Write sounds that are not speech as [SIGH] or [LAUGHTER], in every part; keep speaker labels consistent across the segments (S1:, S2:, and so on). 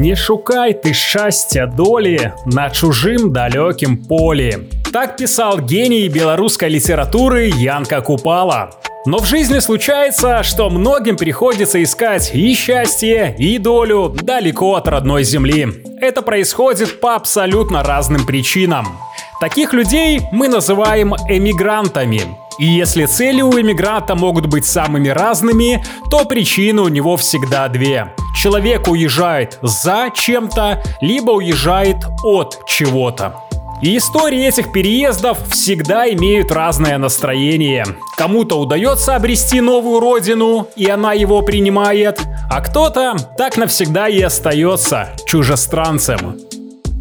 S1: Не шукай ты счастья доли на чужим далеким поле. Так писал гений белорусской литературы Янка Купала. Но в жизни случается, что многим приходится искать и счастье, и долю далеко от родной земли. Это происходит по абсолютно разным причинам. Таких людей мы называем эмигрантами. И если цели у эмигранта могут быть самыми разными, то причины у него всегда две. Человек уезжает за чем-то, либо уезжает от чего-то. И истории этих переездов всегда имеют разное настроение. Кому-то удается обрести новую родину, и она его принимает, а кто-то так навсегда и остается чужестранцем.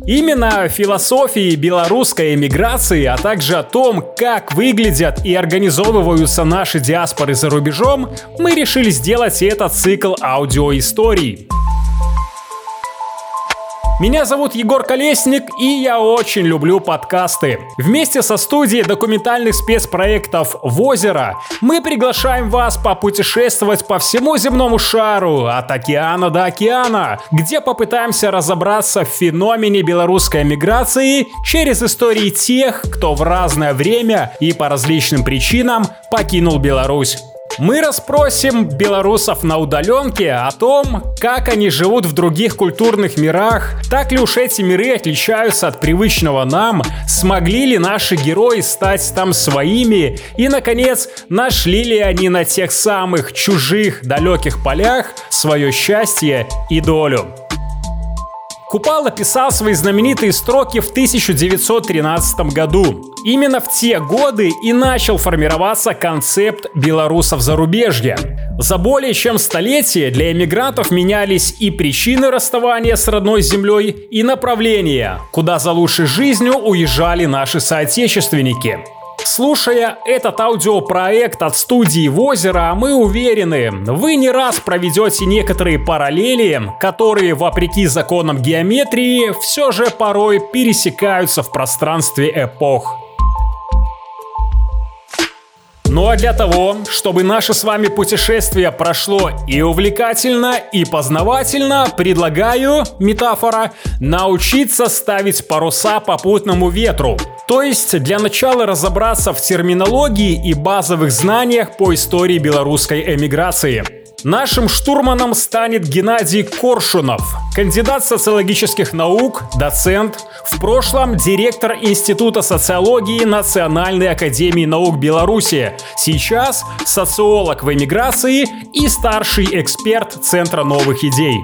S1: Именно о философии белорусской эмиграции, а также о том, как выглядят и организовываются наши диаспоры за рубежом, мы решили сделать этот цикл аудиоисторий. Меня зовут Егор Колесник, и я очень люблю подкасты. Вместе со студией документальных спецпроектов «Возеро» мы приглашаем вас попутешествовать по всему земному шару, от океана до океана, где попытаемся разобраться в феномене белорусской миграции через истории тех, кто в разное время и по различным причинам покинул Беларусь. Мы расспросим белорусов на удаленке о том, как они живут в других культурных мирах, так ли уж эти миры отличаются от привычного нам, смогли ли наши герои стать там своими и, наконец, нашли ли они на тех самых чужих далеких полях свое счастье и долю. Купала писал свои знаменитые строки в 1913 году. Именно в те годы и начал формироваться концепт белорусов зарубежья. За более чем столетие для эмигрантов менялись и причины расставания с родной землей, и направления, куда за лучшей жизнью уезжали наши соотечественники. Слушая этот аудиопроект от студии Возера, мы уверены, вы не раз проведете некоторые параллели, которые, вопреки законам геометрии, все же порой пересекаются в пространстве эпох. Ну а для того, чтобы наше с вами путешествие прошло и увлекательно, и познавательно, предлагаю, метафора, научиться ставить паруса попутному ветру. То есть для начала разобраться в терминологии и базовых знаниях по истории белорусской эмиграции. Нашим штурманом станет Геннадий Коршунов, кандидат социологических наук, доцент, в прошлом директор Института социологии Национальной академии наук Беларуси, сейчас социолог в эмиграции и старший эксперт Центра новых идей.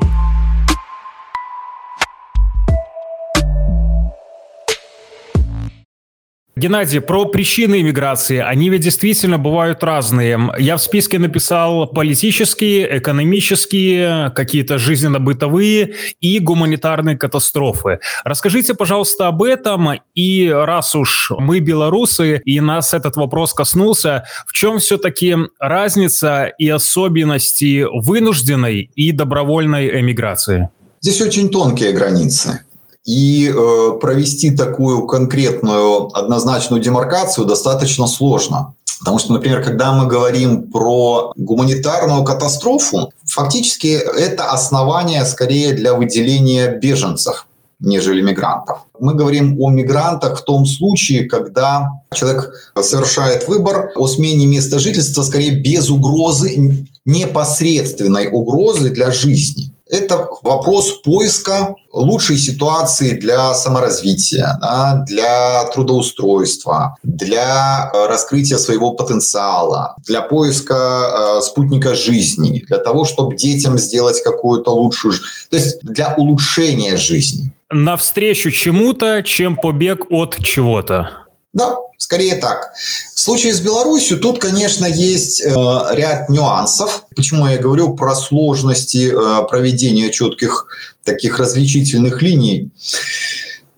S1: Геннадий, про причины иммиграции. Они ведь действительно бывают разные. Я в списке написал политические, экономические, какие-то жизненно-бытовые и гуманитарные катастрофы. Расскажите, пожалуйста, об этом. И раз уж мы белорусы, и нас этот вопрос коснулся, в чем все-таки разница и особенности вынужденной и добровольной эмиграции?
S2: Здесь очень тонкие границы. И э, провести такую конкретную однозначную демаркацию достаточно сложно. Потому что, например, когда мы говорим про гуманитарную катастрофу, фактически это основание скорее для выделения беженцев нежели мигрантов. Мы говорим о мигрантах в том случае, когда человек совершает выбор о смене места жительства скорее без угрозы, непосредственной угрозы для жизни. Это вопрос поиска лучшей ситуации для саморазвития, да, для трудоустройства, для э, раскрытия своего потенциала, для поиска э, спутника жизни, для того, чтобы детям сделать какую-то лучшую, то есть для улучшения жизни.
S1: Навстречу чему-то, чем побег от чего-то.
S2: Да, скорее так. В случае с Беларусью тут, конечно, есть э, ряд нюансов. Почему я говорю про сложности э, проведения четких таких различительных линий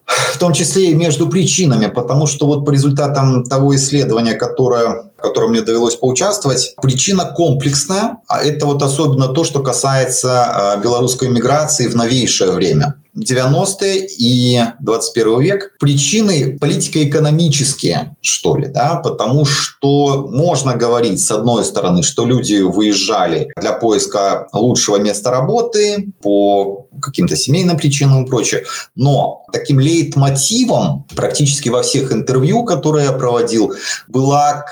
S2: в том числе и между причинами, потому что вот по результатам того исследования, которое котором мне довелось поучаствовать, причина комплексная, а это вот особенно то, что касается а, белорусской миграции в новейшее время. 90-е и 21 век причины политико-экономические, что ли, да, потому что можно говорить, с одной стороны, что люди выезжали для поиска лучшего места работы по каким-то семейным причинам и прочее, но таким лейтмотивом практически во всех интервью, которые я проводил, была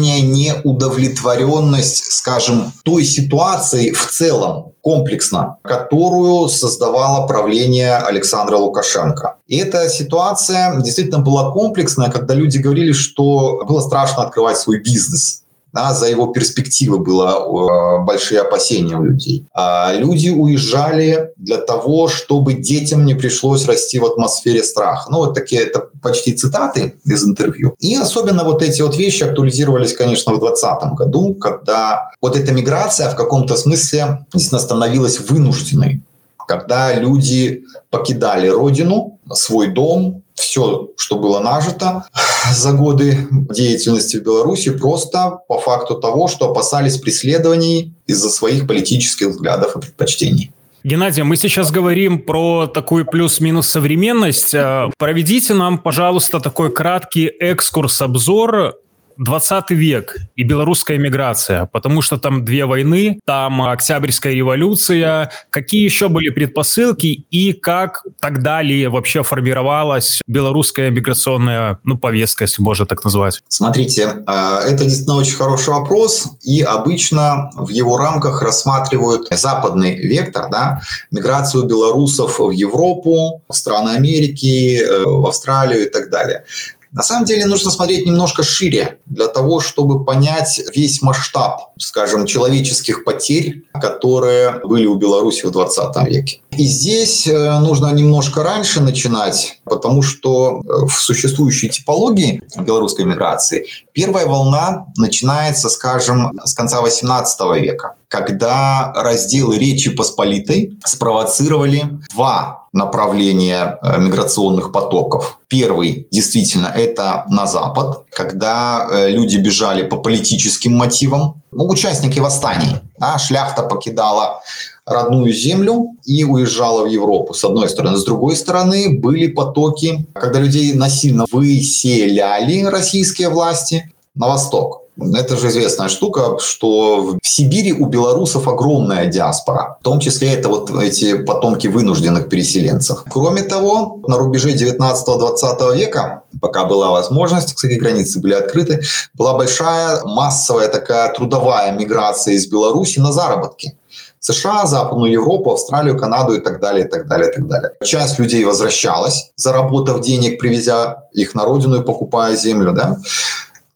S2: крайняя неудовлетворенность, скажем, той ситуацией в целом, комплексно, которую создавало правление Александра Лукашенко. И эта ситуация действительно была комплексная, когда люди говорили, что было страшно открывать свой бизнес да, за его перспективы было э, большие опасения у людей. А люди уезжали для того, чтобы детям не пришлось расти в атмосфере страха. Ну, вот такие, это почти цитаты из интервью. И особенно вот эти вот вещи актуализировались, конечно, в 2020 году, когда вот эта миграция в каком-то смысле действительно становилась вынужденной когда люди покидали родину, свой дом, все, что было нажито за годы деятельности в Беларуси, просто по факту того, что опасались преследований из-за своих политических взглядов и предпочтений.
S1: Геннадий, мы сейчас говорим про такую плюс-минус современность. Э, проведите нам, пожалуйста, такой краткий экскурс-обзор 20 век и белорусская миграция, потому что там две войны, там Октябрьская революция. Какие еще были предпосылки и как тогда ли вообще формировалась белорусская миграционная ну, повестка, если можно так назвать?
S2: Смотрите, э, это действительно очень хороший вопрос, и обычно в его рамках рассматривают западный вектор, да, миграцию белорусов в Европу, в страны Америки, э, в Австралию и так далее. На самом деле нужно смотреть немножко шире для того, чтобы понять весь масштаб, скажем, человеческих потерь, которые были у Беларуси в 20 веке. И здесь э, нужно немножко раньше начинать, потому что э, в существующей типологии белорусской миграции первая волна начинается, скажем, с конца 18 века, когда разделы Речи Посполитой спровоцировали два направления э, миграционных потоков. Первый, действительно, это на запад, когда люди бежали по политическим мотивам, ну, участники восстаний. Да, шляхта покидала родную землю и уезжала в Европу, с одной стороны. С другой стороны, были потоки, когда людей насильно выселяли российские власти на восток. Это же известная штука, что в Сибири у белорусов огромная диаспора. В том числе это вот эти потомки вынужденных переселенцев. Кроме того, на рубеже 19-20 века, пока была возможность, кстати, границы были открыты, была большая массовая такая трудовая миграция из Беларуси на заработки. США, Западную Европу, Австралию, Канаду и так далее, и так далее, и так далее. Часть людей возвращалась, заработав денег, привезя их на родину и покупая землю, да.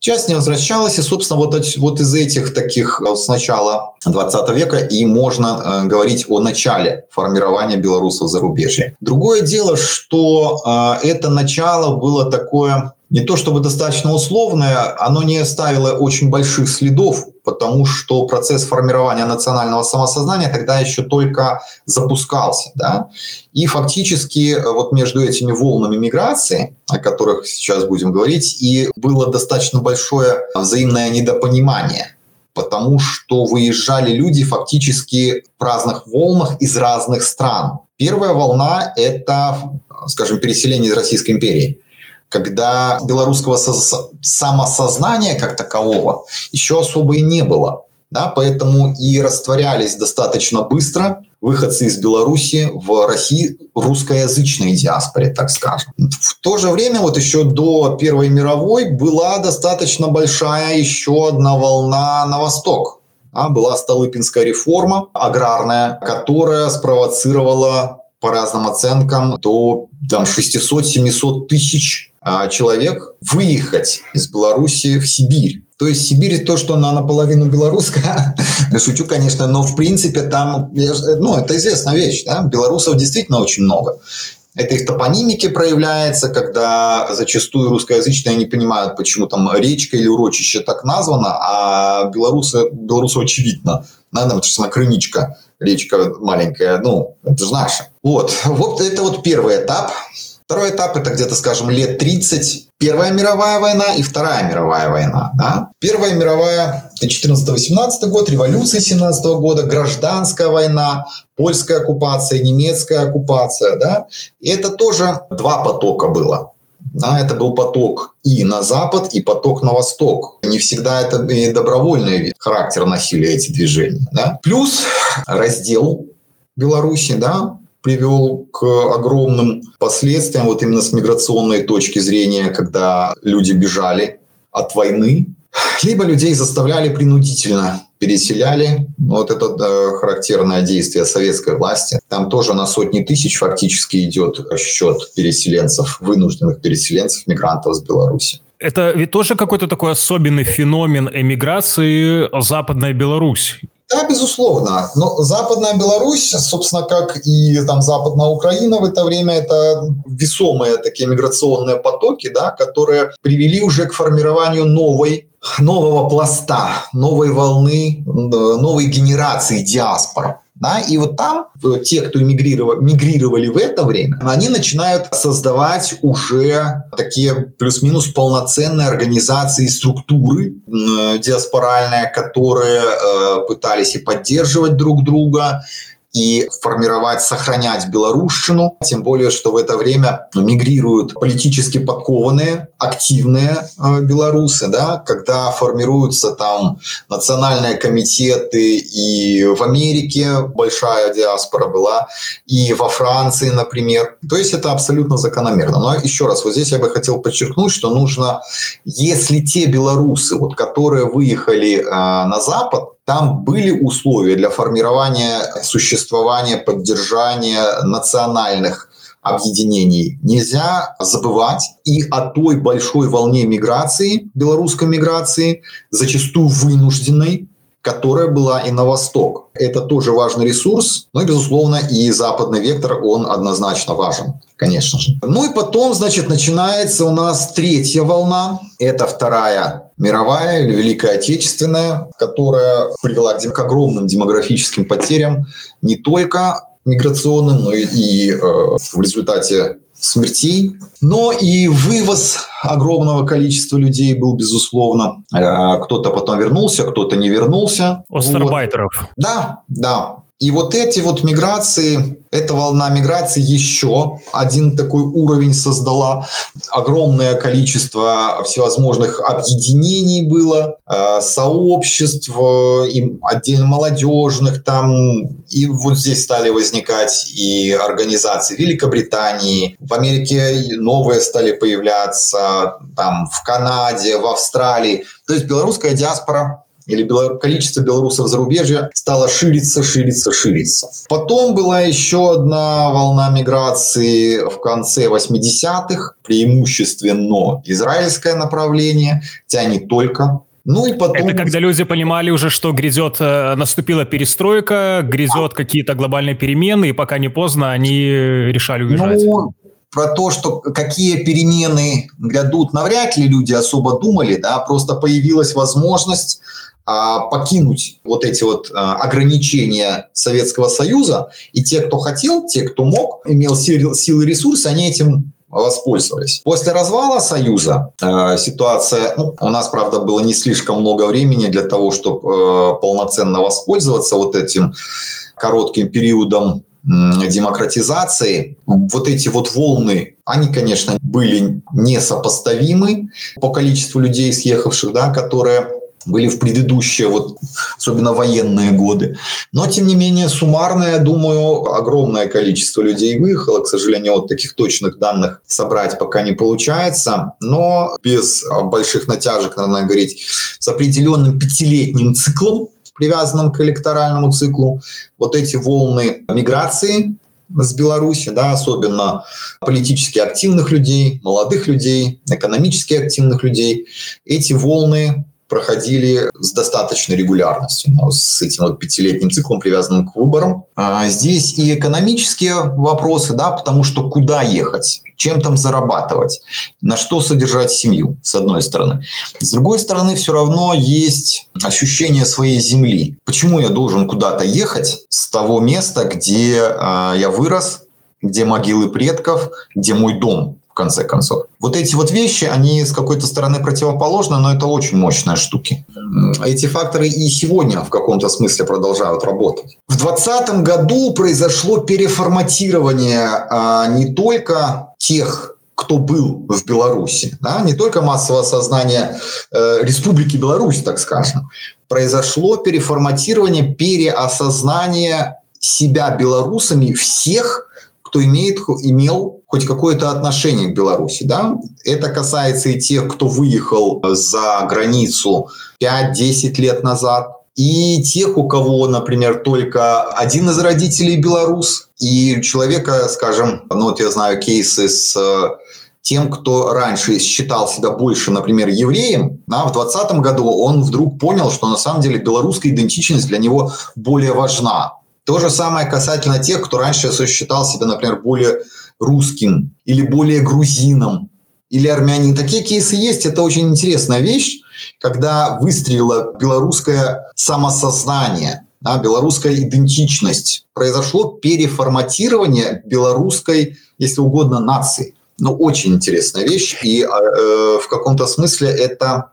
S2: Часть не возвращалась, и, собственно, вот, вот из этих таких э, с начала 20 века и можно э, говорить о начале формирования белорусов за зарубежья. Другое дело, что э, это начало было такое не то чтобы достаточно условное, оно не оставило очень больших следов, потому что процесс формирования национального самосознания тогда еще только запускался. Да? И фактически э, вот между этими волнами миграции, о которых сейчас будем говорить, и было достаточно большое взаимное недопонимание потому что выезжали люди фактически в разных волнах из разных стран. Первая волна – это, скажем, переселение из Российской империи когда белорусского самосознания как такового еще особо и не было. Да, поэтому и растворялись достаточно быстро выходцы из Беларуси в России русскоязычной диаспоре, так скажем. В то же время, вот еще до Первой мировой, была достаточно большая еще одна волна на восток. А, была Столыпинская реформа аграрная, которая спровоцировала по разным оценкам до там, 600-700 тысяч человек выехать из Беларуси в Сибирь. То есть Сибирь то, что она наполовину белорусская. [LAUGHS] Шучу, конечно, но в принципе там, ну, это известная вещь, да, белорусов действительно очень много. Это их топонимике проявляется, когда зачастую русскоязычные не понимают, почему там речка или урочище так названо, а белорусы, белорусу очевидно. Да, там, это же крыничка, речка маленькая, ну, это же наша. Вот, вот это вот первый этап Второй этап – это где-то, скажем, лет 30. Первая мировая война и Вторая мировая война. Да? Первая мировая – 14-18 год, революция 17 года, гражданская война, польская оккупация, немецкая оккупация. Да? И это тоже два потока было. Да, это был поток и на запад, и поток на восток. Не всегда это и добровольный характер носили эти движения. Да? Плюс раздел Беларуси, да, привел к огромным последствиям вот именно с миграционной точки зрения, когда люди бежали от войны, либо людей заставляли принудительно переселяли. Вот это да, характерное действие советской власти. Там тоже на сотни тысяч фактически идет счет переселенцев, вынужденных переселенцев, мигрантов с Беларуси.
S1: Это ведь тоже какой-то такой особенный феномен эмиграции Западная Беларусь.
S2: Да, безусловно. Но Западная Беларусь, собственно, как и там Западная Украина в это время, это весомые такие миграционные потоки, да, которые привели уже к формированию новой нового пласта, новой волны, новой генерации диаспор. Да? И вот там э, те, кто мигрировали, мигрировали в это время, они начинают создавать уже такие плюс-минус полноценные организации, структуры э, диаспоральные, которые э, пытались и поддерживать друг друга, и формировать, сохранять белорусщину. Тем более, что в это время мигрируют политически подкованные, активные э, белорусы, да, когда формируются там национальные комитеты и в Америке большая диаспора была, и во Франции, например. То есть это абсолютно закономерно. Но еще раз, вот здесь я бы хотел подчеркнуть, что нужно, если те белорусы, вот, которые выехали э, на Запад, там были условия для формирования, существования, поддержания национальных объединений. Нельзя забывать и о той большой волне миграции, белорусской миграции, зачастую вынужденной, которая была и на восток. Это тоже важный ресурс, но, безусловно, и западный вектор, он однозначно важен, конечно же. Ну и потом, значит, начинается у нас третья волна, это вторая мировая или Великая Отечественная, которая привела к огромным демографическим потерям не только миграционным, но и, э, в результате смертей. Но и вывоз огромного количества людей был, безусловно. Э, кто-то потом вернулся, кто-то не вернулся.
S1: Остарбайтеров.
S2: Вот. Да, да. И вот эти вот миграции, эта волна миграции еще один такой уровень создала. Огромное количество всевозможных объединений было, э, сообществ, и отдельно молодежных там. И вот здесь стали возникать и организации Великобритании, в Америке новые стали появляться, там в Канаде, в Австралии. То есть белорусская диаспора или количество белорусов за рубежье стало шириться, шириться, шириться. Потом была еще одна волна миграции в конце 80-х, преимущественно израильское направление, хотя не только.
S1: Ну и потом... Это когда люди понимали уже, что грядет, э, наступила перестройка, грядет какие-то глобальные перемены, и пока не поздно, они решали уезжать. Ну,
S2: про то, что какие перемены грядут, навряд ли люди особо думали, да, просто появилась возможность а, покинуть вот эти вот а, ограничения Советского Союза, и те, кто хотел, те, кто мог, имел силы и ресурсы, они этим воспользовались. После развала Союза э, ситуация, ну, у нас, правда, было не слишком много времени для того, чтобы э, полноценно воспользоваться вот этим коротким периодом демократизации, вот эти вот волны, они, конечно, были несопоставимы по количеству людей, съехавших, да, которые были в предыдущие, вот, особенно военные годы. Но, тем не менее, суммарно, я думаю, огромное количество людей выехало. К сожалению, вот таких точных данных собрать пока не получается. Но без больших натяжек, надо говорить, с определенным пятилетним циклом, привязанным к электоральному циклу, вот эти волны миграции с Беларуси, да, особенно политически активных людей, молодых людей, экономически активных людей, эти волны проходили с достаточной регулярностью, но с этим вот пятилетним циклом, привязанным к выборам. А здесь и экономические вопросы, да, потому что куда ехать, чем там зарабатывать, на что содержать семью, с одной стороны. С другой стороны, все равно есть ощущение своей земли. Почему я должен куда-то ехать с того места, где э, я вырос, где могилы предков, где мой дом, конце концов. Вот эти вот вещи, они с какой-то стороны противоположны, но это очень мощные штуки. Эти факторы и сегодня в каком-то смысле продолжают работать. В 2020 году произошло переформатирование а, не только тех кто был в Беларуси, да, не только массовое сознание э, Республики Беларусь, так скажем, произошло переформатирование, переосознание себя белорусами всех, кто имеет, имел хоть какое-то отношение к Беларуси. Да? Это касается и тех, кто выехал за границу 5-10 лет назад, и тех, у кого, например, только один из родителей белорус, и человека, скажем, ну вот я знаю кейсы с э, тем, кто раньше считал себя больше, например, евреем, а в 2020 году он вдруг понял, что на самом деле белорусская идентичность для него более важна. То же самое касательно тех, кто раньше считал себя, например, более русским или более грузином или армянин. Такие кейсы есть. Это очень интересная вещь, когда выстрелило белорусское самосознание, да, белорусская идентичность. Произошло переформатирование белорусской, если угодно, нации. Ну, очень интересная вещь. И э, в каком-то смысле это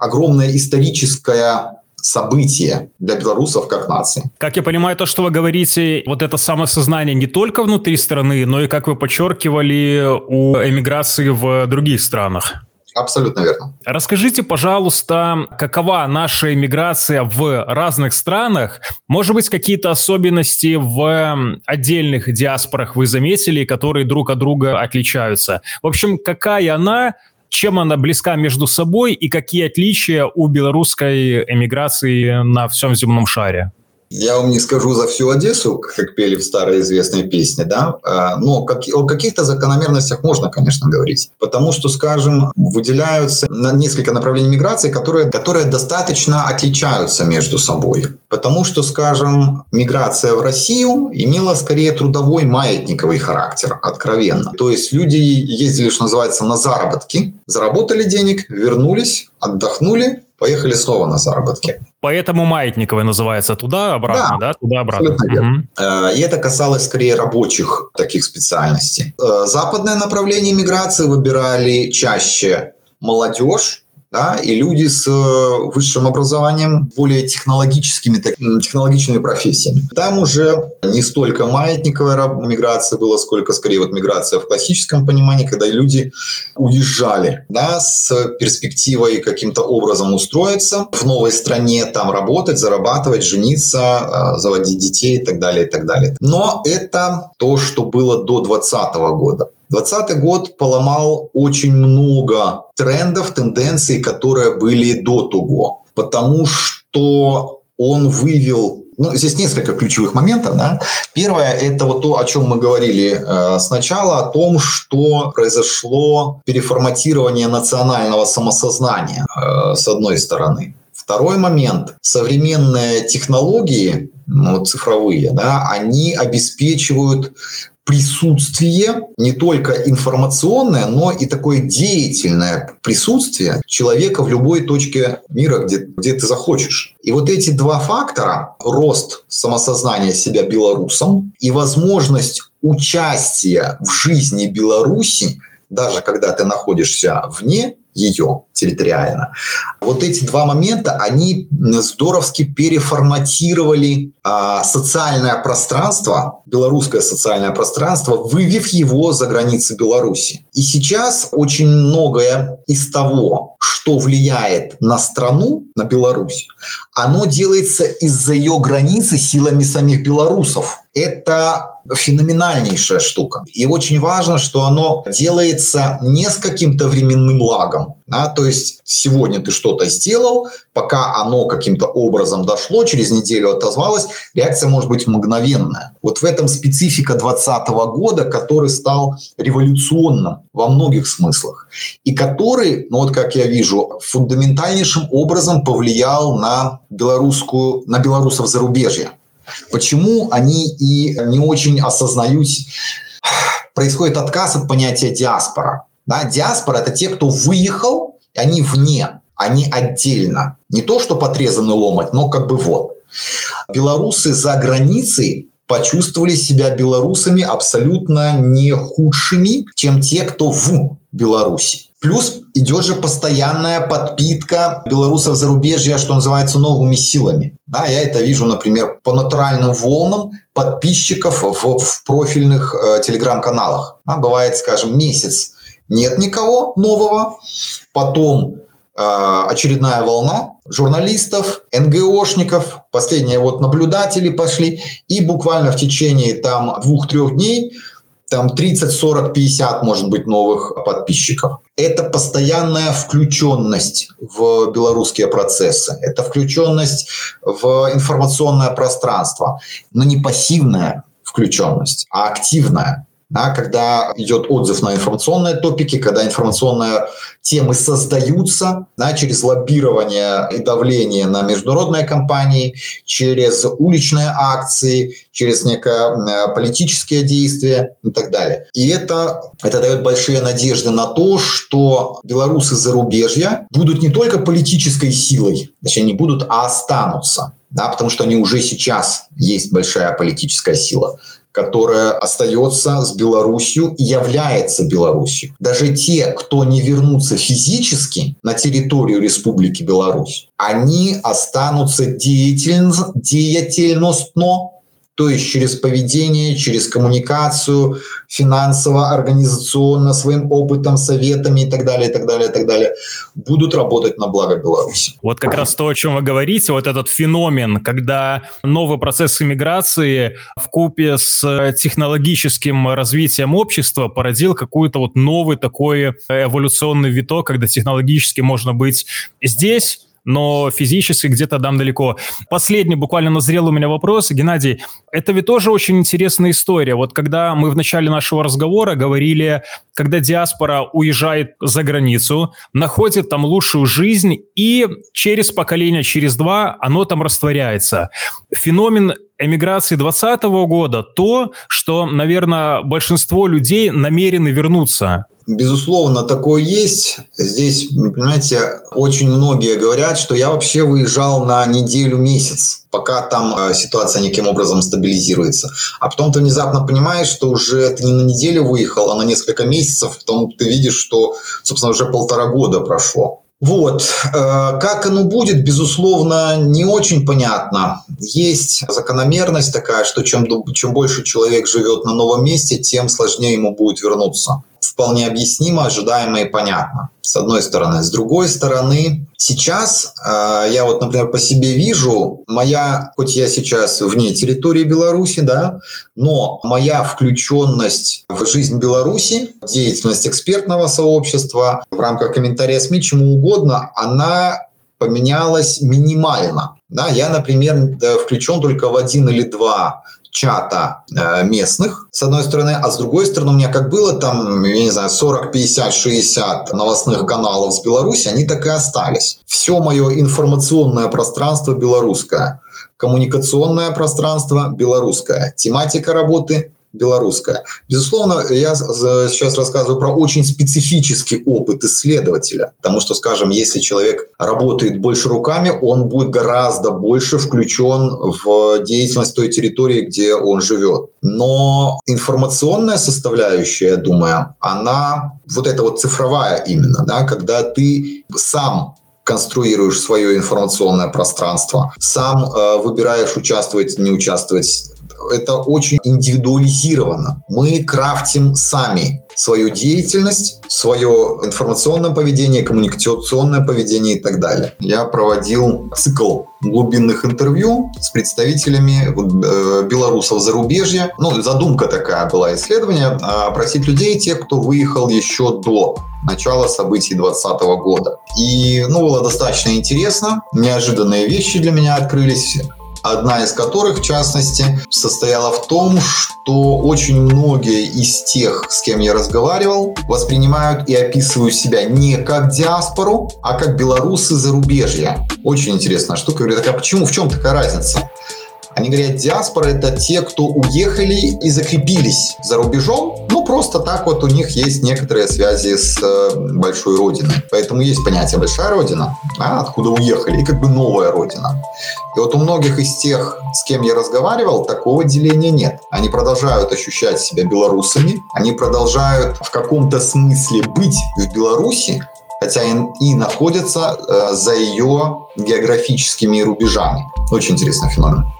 S2: огромная историческая событие для белорусов как нации.
S1: Как я понимаю, то, что вы говорите, вот это самосознание не только внутри страны, но и, как вы подчеркивали, у эмиграции в других странах.
S2: Абсолютно верно.
S1: Расскажите, пожалуйста, какова наша иммиграция в разных странах? Может быть, какие-то особенности в отдельных диаспорах вы заметили, которые друг от друга отличаются? В общем, какая она чем она близка между собой и какие отличия у белорусской эмиграции на всем земном шаре?
S2: Я вам не скажу за всю Одессу, как пели в старой известной песне, да, а, но о каких-то закономерностях можно, конечно, говорить. Потому что, скажем, выделяются несколько направлений миграции, которые, которые достаточно отличаются между собой. Потому что, скажем, миграция в Россию имела скорее трудовой маятниковый характер, откровенно. То есть люди ездили, что называется, на заработки, заработали денег, вернулись, отдохнули, поехали снова на заработки.
S1: Поэтому маятниковая называется туда-обратно, да? да? Туда-обратно.
S2: Угу. И это касалось скорее рабочих таких специальностей. Э, западное направление миграции выбирали чаще молодежь, да, и люди с э, высшим образованием, более технологическими, технологичными профессиями. Там уже не столько маятниковая миграция была, сколько скорее вот миграция в классическом понимании, когда люди уезжали да, с перспективой каким-то образом устроиться в новой стране, там работать, зарабатывать, жениться, э, заводить детей и так далее, и так далее. Но это то, что было до 2020 года. 2020 год поломал очень много трендов, тенденций, которые были до того, потому что он вывел ну, здесь несколько ключевых моментов. Да? Первое – это вот то, о чем мы говорили э, сначала, о том, что произошло переформатирование национального самосознания, э, с одной стороны. Второй момент – современные технологии, ну, цифровые, да, они обеспечивают присутствие, не только информационное, но и такое деятельное присутствие человека в любой точке мира, где, где ты захочешь. И вот эти два фактора, рост самосознания себя белорусом и возможность участия в жизни Беларуси, даже когда ты находишься вне ее территориально. Вот эти два момента, они здоровски переформатировали а, социальное пространство, белорусское социальное пространство, вывев его за границы Беларуси. И сейчас очень многое из того, что влияет на страну, на Беларусь, оно делается из-за ее границы силами самих белорусов. Это феноменальнейшая штука. И очень важно, что оно делается не с каким-то временным лагом. Да? То есть сегодня ты что-то сделал, пока оно каким-то образом дошло, через неделю отозвалось, реакция может быть мгновенная. Вот в этом специфика 2020 года, который стал революционным во многих смыслах. И который, ну вот как я вижу, фундаментальнейшим образом повлиял на белорусскую, на белорусов зарубежья. Почему они и не очень осознают, происходит отказ от понятия диаспора. Да? Диаспора – это те, кто выехал, они вне, они отдельно. Не то, что подрезанный ломать, но как бы вот. Белорусы за границей почувствовали себя белорусами абсолютно не худшими, чем те, кто в Беларуси. Плюс идет же постоянная подпитка белорусов зарубежья, что называется, новыми силами. Да, я это вижу, например, по натуральным волнам подписчиков в, в профильных э, телеграм-каналах. Да, бывает, скажем, месяц нет никого нового, потом очередная волна журналистов, НГОшников, последние вот наблюдатели пошли, и буквально в течение там двух-трех дней там 30, 40, 50, может быть, новых подписчиков. Это постоянная включенность в белорусские процессы, это включенность в информационное пространство, но не пассивная включенность, а активная да, когда идет отзыв на информационные топики, когда информационные темы создаются да, через лоббирование и давление на международные компании, через уличные акции, через некое э, политические действия и так далее. И это, это дает большие надежды на то, что белорусы зарубежья будут не только политической силой, значит, они будут, а останутся да, потому что они уже сейчас есть большая политическая сила которая остается с Беларусью и является Беларусью. Даже те, кто не вернутся физически на территорию Республики Беларусь, они останутся деятельно, деятельностно то есть через поведение, через коммуникацию, финансово, организационно, своим опытом, советами и так далее, и так далее, и так далее, будут работать на благо Беларуси.
S1: Вот как раз то, о чем вы говорите, вот этот феномен, когда новый процесс иммиграции в купе с технологическим развитием общества породил какой-то вот новый такой эволюционный виток, когда технологически можно быть здесь, но физически где-то там далеко. Последний буквально назрел у меня вопрос. Геннадий, это ведь тоже очень интересная история. Вот когда мы в начале нашего разговора говорили, когда диаспора уезжает за границу, находит там лучшую жизнь, и через поколение, через два оно там растворяется. Феномен эмиграции 2020 года то, что, наверное, большинство людей намерены вернуться.
S2: Безусловно, такое есть. Здесь, понимаете, очень многие говорят, что я вообще выезжал на неделю-месяц, пока там э, ситуация неким образом стабилизируется. А потом ты внезапно понимаешь, что уже ты не на неделю выехал, а на несколько месяцев, потом ты видишь, что, собственно, уже полтора года прошло. Вот. Э, как оно будет, безусловно, не очень понятно. Есть закономерность такая, что чем, чем больше человек живет на новом месте, тем сложнее ему будет вернуться вполне объяснимо, ожидаемо и понятно, с одной стороны. С другой стороны, сейчас э, я вот, например, по себе вижу, моя, хоть я сейчас вне территории Беларуси, да, но моя включенность в жизнь Беларуси, деятельность экспертного сообщества в рамках комментария СМИ, чему угодно, она поменялась минимально. Да, я, например, включен только в один или два чата э, местных, с одной стороны, а с другой стороны, у меня как было там, я не знаю, 40, 50, 60 новостных каналов с Беларуси, они так и остались. Все мое информационное пространство белорусское, коммуникационное пространство белорусское, тематика работы белорусская. Безусловно, я сейчас рассказываю про очень специфический опыт исследователя, потому что, скажем, если человек работает больше руками, он будет гораздо больше включен в деятельность той территории, где он живет. Но информационная составляющая, я думаю, она вот эта вот цифровая именно, да, когда ты сам конструируешь свое информационное пространство, сам э, выбираешь участвовать, не участвовать это очень индивидуализировано. Мы крафтим сами свою деятельность, свое информационное поведение, коммуникационное поведение и так далее. Я проводил цикл глубинных интервью с представителями э, белорусов зарубежья. Ну, задумка такая была исследования, опросить людей, тех, кто выехал еще до начала событий 2020 года. И, ну, было достаточно интересно. Неожиданные вещи для меня открылись одна из которых, в частности, состояла в том, что очень многие из тех, с кем я разговаривал, воспринимают и описывают себя не как диаспору, а как белорусы зарубежья. Очень интересная штука. Я говорю, так а почему, в чем такая разница? Они говорят, диаспора – это те, кто уехали и закрепились за рубежом, ну, просто так вот у них есть некоторые связи с э, большой родиной. Поэтому есть понятие «большая родина», а, откуда уехали, и как бы новая родина. И вот у многих из тех, с кем я разговаривал, такого деления нет. Они продолжают ощущать себя белорусами, они продолжают в каком-то смысле быть в Беларуси, хотя и находятся э, за ее географическими рубежами. Очень интересный феномен.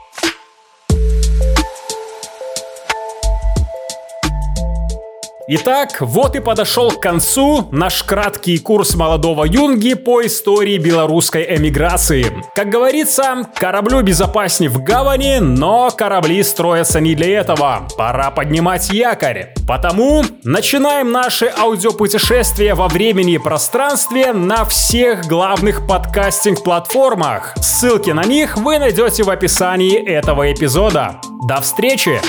S1: Итак, вот и подошел к концу наш краткий курс молодого юнги по истории белорусской эмиграции. Как говорится, кораблю безопаснее в гавани, но корабли строятся не для этого. Пора поднимать якорь. Потому начинаем наше аудиопутешествие во времени и пространстве на всех главных подкастинг-платформах. Ссылки на них вы найдете в описании этого эпизода. До встречи!